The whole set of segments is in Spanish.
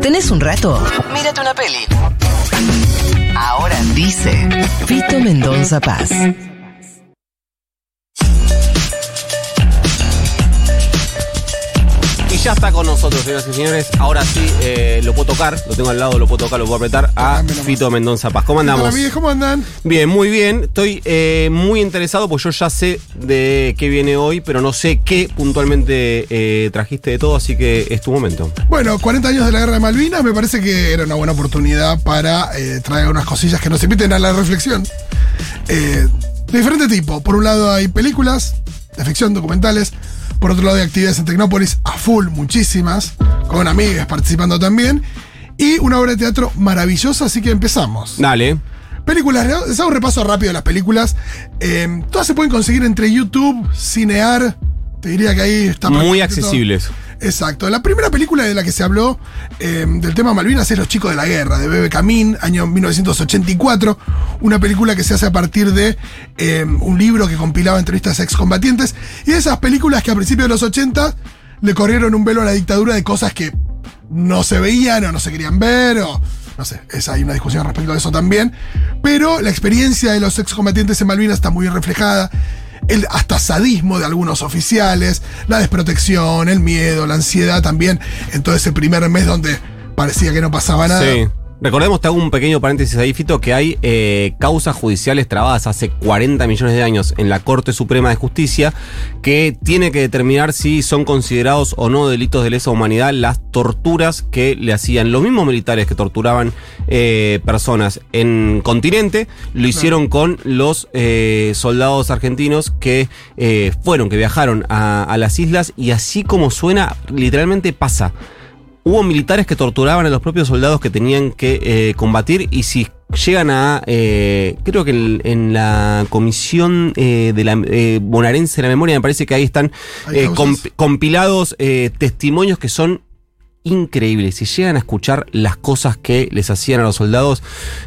¿Tenés un rato? Mírate una peli. Ahora dice Fito Mendonza Paz. Ya está con nosotros, señoras y señores. Ahora sí, eh, lo puedo tocar, lo tengo al lado, lo puedo tocar, lo puedo apretar a. Fito Mendonza Paz. ¿Cómo Hola andamos? amigues, ¿cómo andan? Bien, muy bien. Estoy eh, muy interesado, pues yo ya sé de qué viene hoy, pero no sé qué puntualmente eh, trajiste de todo, así que es tu momento. Bueno, 40 años de la guerra de Malvinas, me parece que era una buena oportunidad para traer unas cosillas que nos inviten a la reflexión. De diferente tipo. Por un lado hay películas de ficción, documentales. Por otro lado hay actividades en Tecnópolis a full, muchísimas, con amigas participando también. Y una obra de teatro maravillosa, así que empezamos. Dale. Películas, les hago un repaso rápido de las películas. Eh, todas se pueden conseguir entre YouTube, Cinear. Te diría que ahí está Muy todo. Exacto. La primera película de la que se habló eh, del tema Malvinas es Los Chicos de la Guerra, de Bebe Camín, año 1984. Una película que se hace a partir de eh, un libro que compilaba entrevistas a excombatientes. Y esas películas que a principios de los 80 le corrieron un velo a la dictadura de cosas que no se veían o no se querían ver o. No sé, es, hay una discusión respecto a eso también. Pero la experiencia de los excombatientes en Malvinas está muy bien reflejada el hasta sadismo de algunos oficiales, la desprotección, el miedo, la ansiedad también en todo ese primer mes donde parecía que no pasaba nada. Sí. Recordemos, te hago un pequeño paréntesis ahí, Fito, que hay eh, causas judiciales trabadas hace 40 millones de años en la Corte Suprema de Justicia que tiene que determinar si son considerados o no delitos de lesa humanidad las torturas que le hacían los mismos militares que torturaban eh, personas en continente, lo hicieron con los eh, soldados argentinos que fueron, que viajaron a, a las islas y así como suena, literalmente pasa. Hubo militares que torturaban a los propios soldados que tenían que eh, combatir y si llegan a, eh, creo que en, en la comisión eh, de la eh, bonaerense de la memoria, me parece que ahí están eh, comp- compilados eh, testimonios que son increíbles. Si llegan a escuchar las cosas que les hacían a los soldados,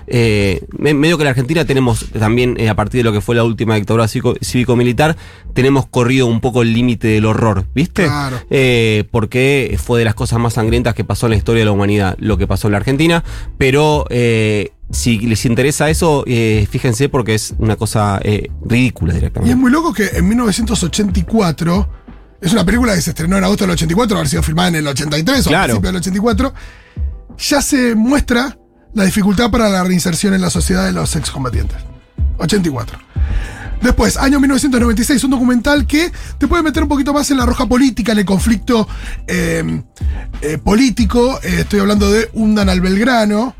eh, me- medio que en la Argentina tenemos también, eh, a partir de lo que fue la última dictadura cívico- cívico-militar, tenemos corrido un poco el límite del horror, ¿viste? Claro. Eh, porque fue de las cosas más sangrientas que pasó en la historia de la humanidad, lo que pasó en la Argentina, pero si les interesa eso, eh, fíjense porque es una cosa eh, ridícula Y es directamente. muy loco que en 1984, es una película que se estrenó en agosto del 84, haber sido filmada en el 83 o a Claro. principios del 84, ya se muestra la dificultad para la reinserción en la sociedad de los excombatientes. 84. Después, año 1996, un documental que te puede meter un poquito más en la roja política, en el conflicto eh, eh, político. Eh, estoy hablando de Undan al Belgrano,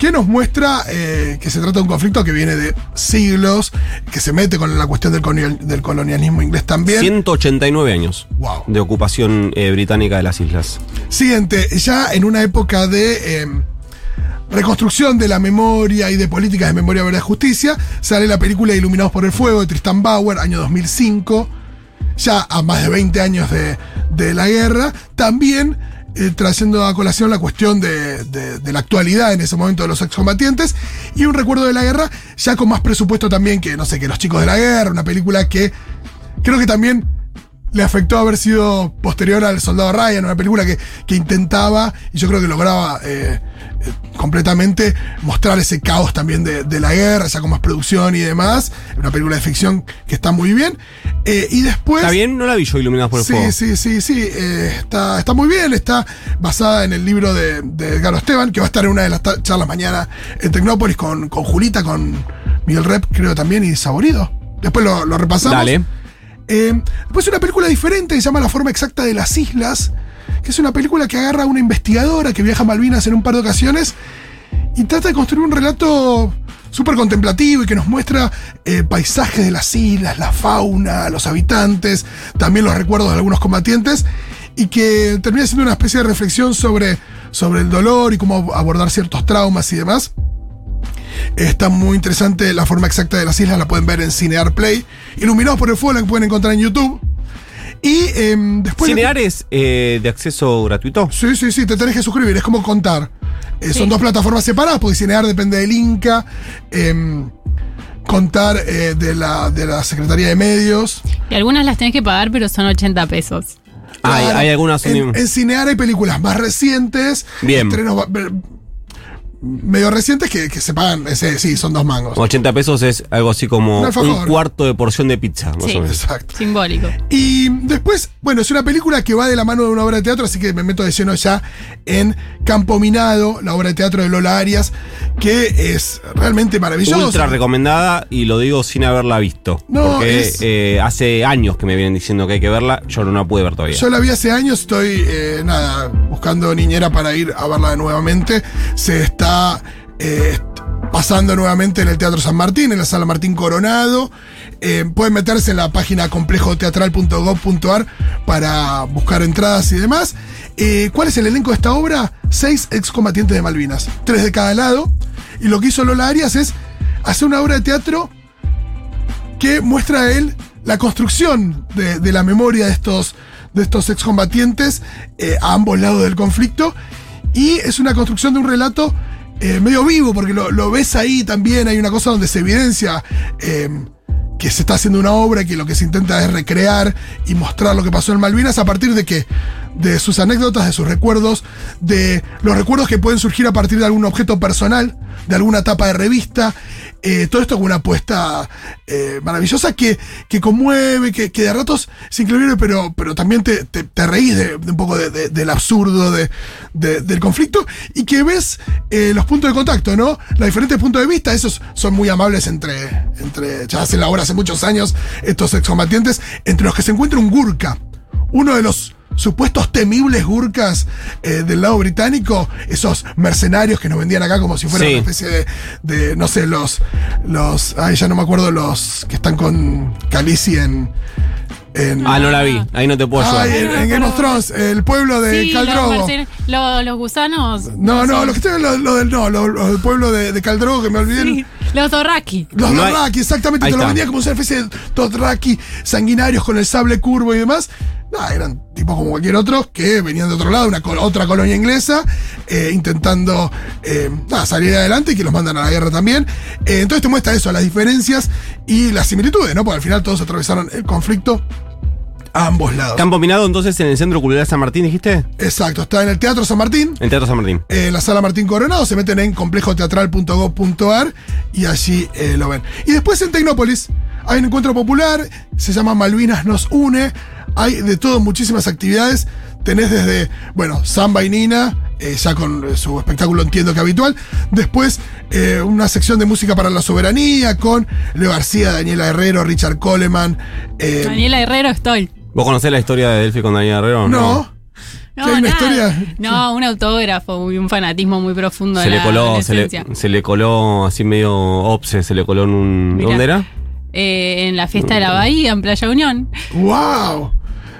que nos muestra eh, que se trata de un conflicto que viene de siglos, que se mete con la cuestión del, colonial- del colonialismo inglés también. 189 años Wow. de ocupación eh, británica de las islas. Siguiente, ya en una época de eh, reconstrucción de la memoria y de políticas de memoria, verdad y justicia, sale la película Iluminados por el Fuego de Tristan Bauer, año 2005, ya a más de 20 años de, de la guerra, también eh, trayendo a colación la cuestión de, de- de la actualidad en ese momento de los excombatientes y un recuerdo de la guerra ya con más presupuesto también que, no sé, que Los Chicos de la Guerra, una película que creo que también le afectó haber sido posterior al Soldado Ryan, una película que, que intentaba, y yo creo que lograba eh, eh, completamente mostrar ese caos también de, de la guerra, ya con más producción y demás. Una película de ficción que está muy bien. Eh, y después. ¿Está bien? No la vi yo Iluminados por el Sí, Fuego. sí, sí, sí. eh, está, está muy bien. Está basada en el libro de, de Edgardo Esteban, que va a estar en una de las charlas mañana en Tecnópolis con, con Julita, con Miguel Rep, creo también, y Saborido. Después lo, lo repasamos. Dale. Eh, después una película diferente que se llama La forma exacta de las islas, que es una película que agarra a una investigadora que viaja a Malvinas en un par de ocasiones y trata de construir un relato súper contemplativo y que nos muestra eh, paisajes de las islas, la fauna, los habitantes, también los recuerdos de algunos combatientes y que termina siendo una especie de reflexión sobre, sobre el dolor y cómo abordar ciertos traumas y demás. Está muy interesante la forma exacta de las islas, la pueden ver en Cinear Play. Iluminados por el fuego, la pueden encontrar en YouTube. Y em, después. ¿Cinear es eh, de acceso gratuito? Sí, sí, sí, te tenés que suscribir, es como contar. Eh, Sí. Son dos plataformas separadas, porque Cinear depende del Inca. em, contar eh, de, la, de la Secretaría de Medios. Y algunas las tenés que pagar, pero son 80 pesos. Hay- hay algunas En, en Cinear hay películas más recientes. Bien. Estrenos medio recientes que, que se pagan. ese, sí, son dos mangos. 80 pesos es algo así como Un cuarto de porción de pizza, más Sí. o menos. Exacto. Simbólico. Y después, bueno, es una película que va de la mano de una obra de teatro, así que me meto de lleno ya en Campo Minado, la obra de teatro de Lola Arias, que es realmente maravillosa. Ultra recomendada y lo digo sin haberla visto. No, porque es- eh, hace años que me vienen diciendo que hay que verla, yo no la pude ver todavía. Yo la vi hace años, estoy, eh, nada, buscando niñera para ir a verla nuevamente. Se está eh, pasando nuevamente en el Teatro San Martín, en la Sala Martín Coronado. Eh, pueden meterse en la página complejoteatral.gov.ar para buscar entradas y demás. Eh, ¿Cuál es el elenco de esta obra? Seis excombatientes de Malvinas, tres de cada lado. Y lo que hizo Lola Arias es hacer una obra de teatro que muestra a él la construcción de, de la memoria de estos, de estos excombatientes eh, a ambos lados del conflicto. Y es una construcción de un relato eh, medio vivo, porque lo, ves ahí también. Hay una cosa donde se evidencia eh, que se está haciendo una obra que lo que se intenta es recrear y mostrar lo que pasó en Malvinas a partir de que de sus anécdotas, de sus recuerdos, de los recuerdos que pueden surgir a partir de algún objeto personal, de alguna tapa de revista. eh, todo esto con una apuesta eh, maravillosa que, que conmueve, que, que de ratos es increíble, pero, pero también te, te, reís de, un poco de- de- del absurdo de, de- del conflicto y que ves eh, los puntos de contacto, ¿no? Los diferentes puntos de vista, esos son muy amables entre, entre ya hacen la hace muchos años, estos excombatientes, entre los que se encuentra un Gurka, uno de los supuestos temibles Gurkas eh, del lado británico, esos mercenarios que nos vendían acá como si fuera Sí. una especie de, de, no sé, los, los, ay, ya no me acuerdo, los que están con Khaleesi en... en Ah, no la vi, ahí no te puedo ayudar. Ay, en, en Game of Thrones, el pueblo de Sí, los, los gusanos. No, no, son- lo que estoy lo, lo del no, lo, lo del pueblo de, de que me olvidé. Sí, Los Dorraki. Los No Dothraki, exactamente, Ahí te lo está. vendían como una especie de Dothraki sanguinarios con el sable curvo y demás. Eran tipos como cualquier otro que venían de otro lado, una otra colonia inglesa, eh, intentando eh, nada, salir adelante y que los mandan a la guerra también. Eh, entonces te muestra eso, las diferencias y las similitudes, ¿no? Porque al final todos atravesaron el conflicto a ambos lados. Campo Minado, entonces, en el Centro Cultural San Martín, dijiste? Exacto, está en el Teatro San Martín. En Teatro San Martín. en la sala Martín Coronado, se meten en complejoteatral.gov.ar y allí lo ven. Y después en Tecnópolis hay un encuentro popular, se llama Malvinas nos une, hay de todo, muchísimas actividades. Tenés desde, bueno, Samba y Nina, eh, ya con eh, su espectáculo entiendo que habitual. Después eh, una sección de música para la soberanía con Leo García, Daniela Herrero, Richard Coleman. eh, Daniela Herrero estoy. ¿Vos conocés la historia de Delphi con Daniel Herrero? no, No, ¿Que hay una nada. historia? No, un autógrafo y un fanatismo muy profundo Se de le la coló, se le, se le coló así medio obse, se le coló en un. Mirá. ¿Dónde era? Eh, en la fiesta de la Bahía, en Playa Unión. wow,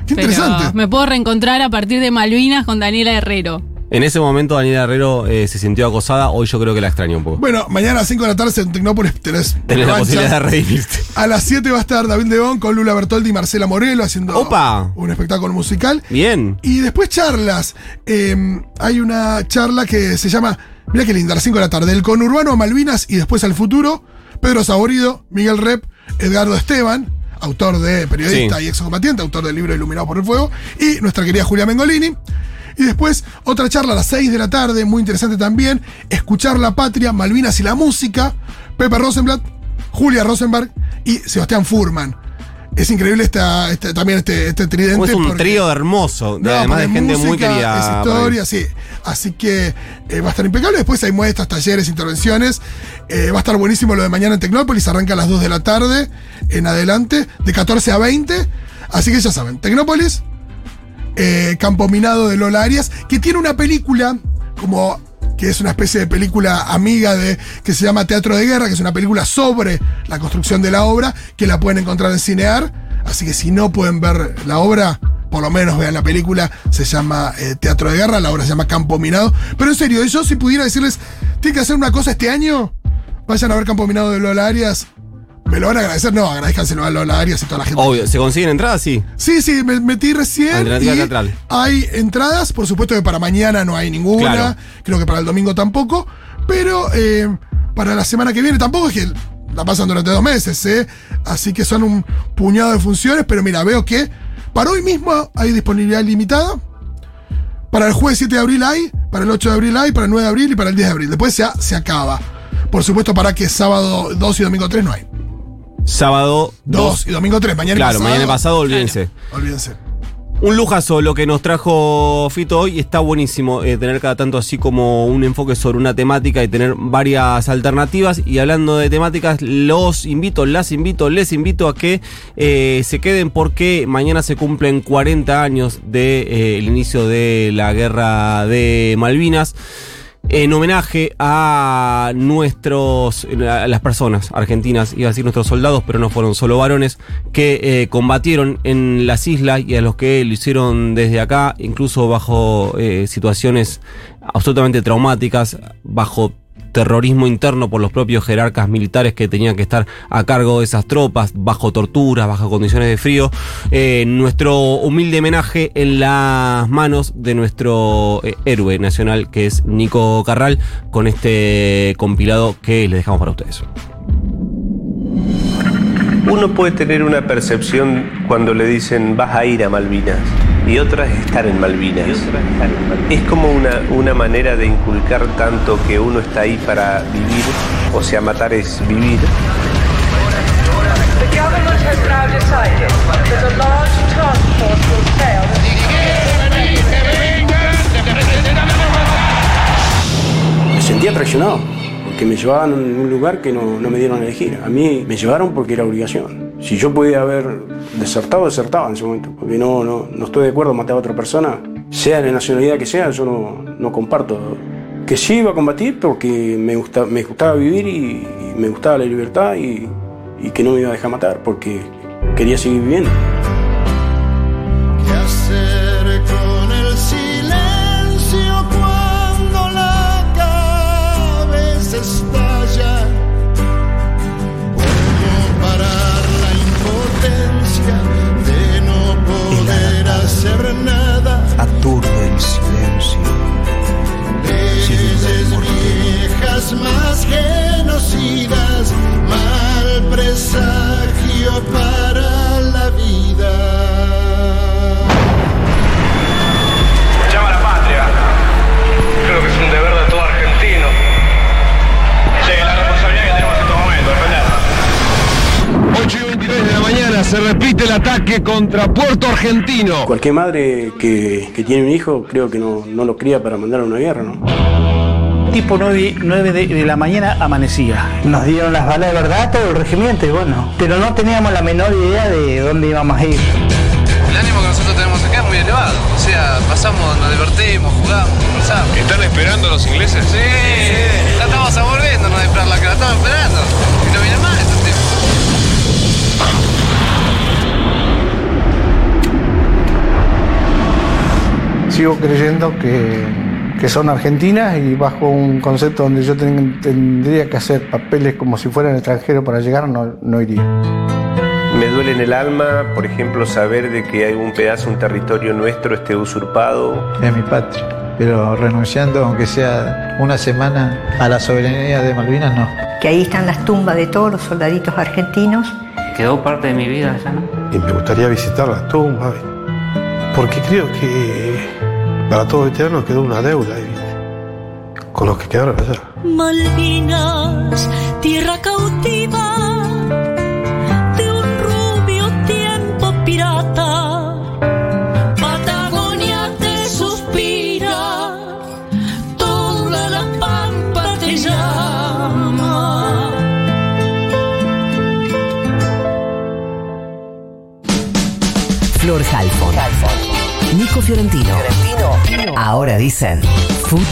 qué Pero interesante. me puedo reencontrar a partir de Malvinas con Daniela Herrero. En ese momento Daniela Herrero eh, se sintió acosada, hoy yo creo que la extraño un poco. Bueno, mañana a las 5 de la tarde en Tecnópolis tenés, Tenés la posibilidad de redimirte. A las 7 va a estar David León con Lula Bertoldi y Marcela Morelo haciendo ¡Opa! un espectáculo musical. Bien. Y después charlas. Eh, hay una charla que se llama, mira qué linda, a las 5 de la tarde, del conurbano a Malvinas y después al futuro. Pedro Saborido, Miguel Rep, Edgardo Esteban, autor de periodista Sí. y excombatiente, autor del libro Iluminado por el Fuego, y nuestra querida Julia Mengolini. Y después otra charla a las 6 de la tarde, muy interesante también, Escuchar la Patria, Malvinas y la Música, Pepe Rosenblatt, Julia Rosenberg y Sebastián Furman. Es increíble esta, este- también este, este tridente. Es un trío hermoso, de- no, además de gente muy querida. Es historia, sí. Así que eh, va a estar impecable. Después hay muestras, talleres, intervenciones. Eh, va a estar buenísimo lo de mañana en Tecnópolis. Arranca a las 2 de la tarde en adelante, de 14 a 20. Así que ya saben, Tecnópolis, eh, Campo Minado de Lola Arias, que tiene una película como que es una especie de película amiga de que se llama Teatro de Guerra, que es una película sobre la construcción de la obra, que la pueden encontrar en Cinear. Así que si no pueden ver la obra, por lo menos vean la película, se llama eh, Teatro de Guerra, la obra se llama Campo Minado. Pero en serio, yo si pudiera decirles, tienen que hacer una cosa este año, vayan a ver Campo Minado de Lola Arias. Me lo van a agradecer, no, agradezcanselo a Lola Arias y toda la gente. Obvio, ¿se consiguen entradas? Sí. Sí, sí, me metí recién. Alternativa y teatral. Hay entradas, por supuesto que para mañana no hay ninguna. Claro. Creo que para el domingo tampoco. Pero eh, para la semana que viene tampoco es que la pasan durante dos meses, ¿eh? Así que son un puñado de funciones, pero mira, veo que para hoy mismo hay disponibilidad limitada. Para el jueves 7 de abril hay, para el 8 de abril hay, para el 9 de abril y para el 10 de abril. Después se, se acaba. Por supuesto, para que sábado 2 y domingo 3 no hay. Sábado 2 y domingo 3, mañana Claro, pasado. mañana pasado, olvídense. Olvídense. Un lujazo lo que nos trajo Fito hoy. Está buenísimo eh, tener cada tanto así como un enfoque sobre una temática y tener varias alternativas. Y hablando de temáticas, los invito, las invito, les invito a que eh, se queden porque mañana se cumplen 40 años del inicio de la guerra de Malvinas. En homenaje a nuestros, a las personas argentinas, iba a decir nuestros soldados, pero no fueron solo varones, que eh, combatieron en las islas y a los que lo hicieron desde acá, incluso bajo eh, situaciones absolutamente traumáticas, bajo terrorismo interno por los propios jerarcas militares que tenían que estar a cargo de esas tropas, bajo torturas, bajo condiciones de frío. Eh, nuestro humilde homenaje en las manos de nuestro eh, héroe nacional, que es Nico Carral, con este compilado que les dejamos para ustedes. Uno puede tener una percepción cuando le dicen vas a ir a Malvinas y otra es estar en Malvinas. Es como una, una manera de inculcar tanto que uno está ahí para vivir, o sea, matar es vivir. Me sentía traicionado, porque me llevaban a un lugar que no, no me dieron a elegir. A mí me llevaron porque era obligación. Si yo podía haber desertado, desertaba en ese momento, porque no, no, no estoy de acuerdo matar a otra persona, sea de nacionalidad que sea, yo no, no comparto. Que sí iba a combatir porque me, me gustaba vivir y, me gustaba la libertad y que no me iba a dejar matar porque quería seguir viviendo. Repite el ataque contra Puerto Argentino. Cualquier madre que, que tiene un hijo creo que no, no lo cría para mandar a una guerra, ¿no? Tipo 9, de, de la mañana amanecía. Nos dieron las balas de verdad todo el regimiento, y bueno, pero no teníamos la menor idea de dónde íbamos a ir. El ánimo que nosotros tenemos acá es muy elevado. O sea, pasamos, nos divertimos, jugamos, conversamos. ¿Están esperando los ingleses? Sí, ya estamos volviéndonos de esperar la que la estamos esperando. Y no vienen más Sigo creyendo que, que son argentinas y bajo un concepto donde yo ten- tendría que hacer papeles como si fueran extranjero para llegar, no, no iría. Me duele en el alma, por ejemplo, saber de que hay un pedazo, un territorio nuestro esté usurpado. Es mi patria. Pero renunciando, aunque sea una semana, a la soberanía de Malvinas, no. que ahí están las tumbas de todos los soldaditos argentinos. Quedó parte de mi vida allá, ¿no? Y me gustaría visitar las tumbas, porque creo que para todo veterano quedó una deuda ahí, con los que quedaron allá. Malvinas, tierra cautiva de un rubio tiempo pirata. Patagonia te suspira, toda la pampa te llama. Flor Halfon. Nico Fiorentino. Ahora dicen Futuro.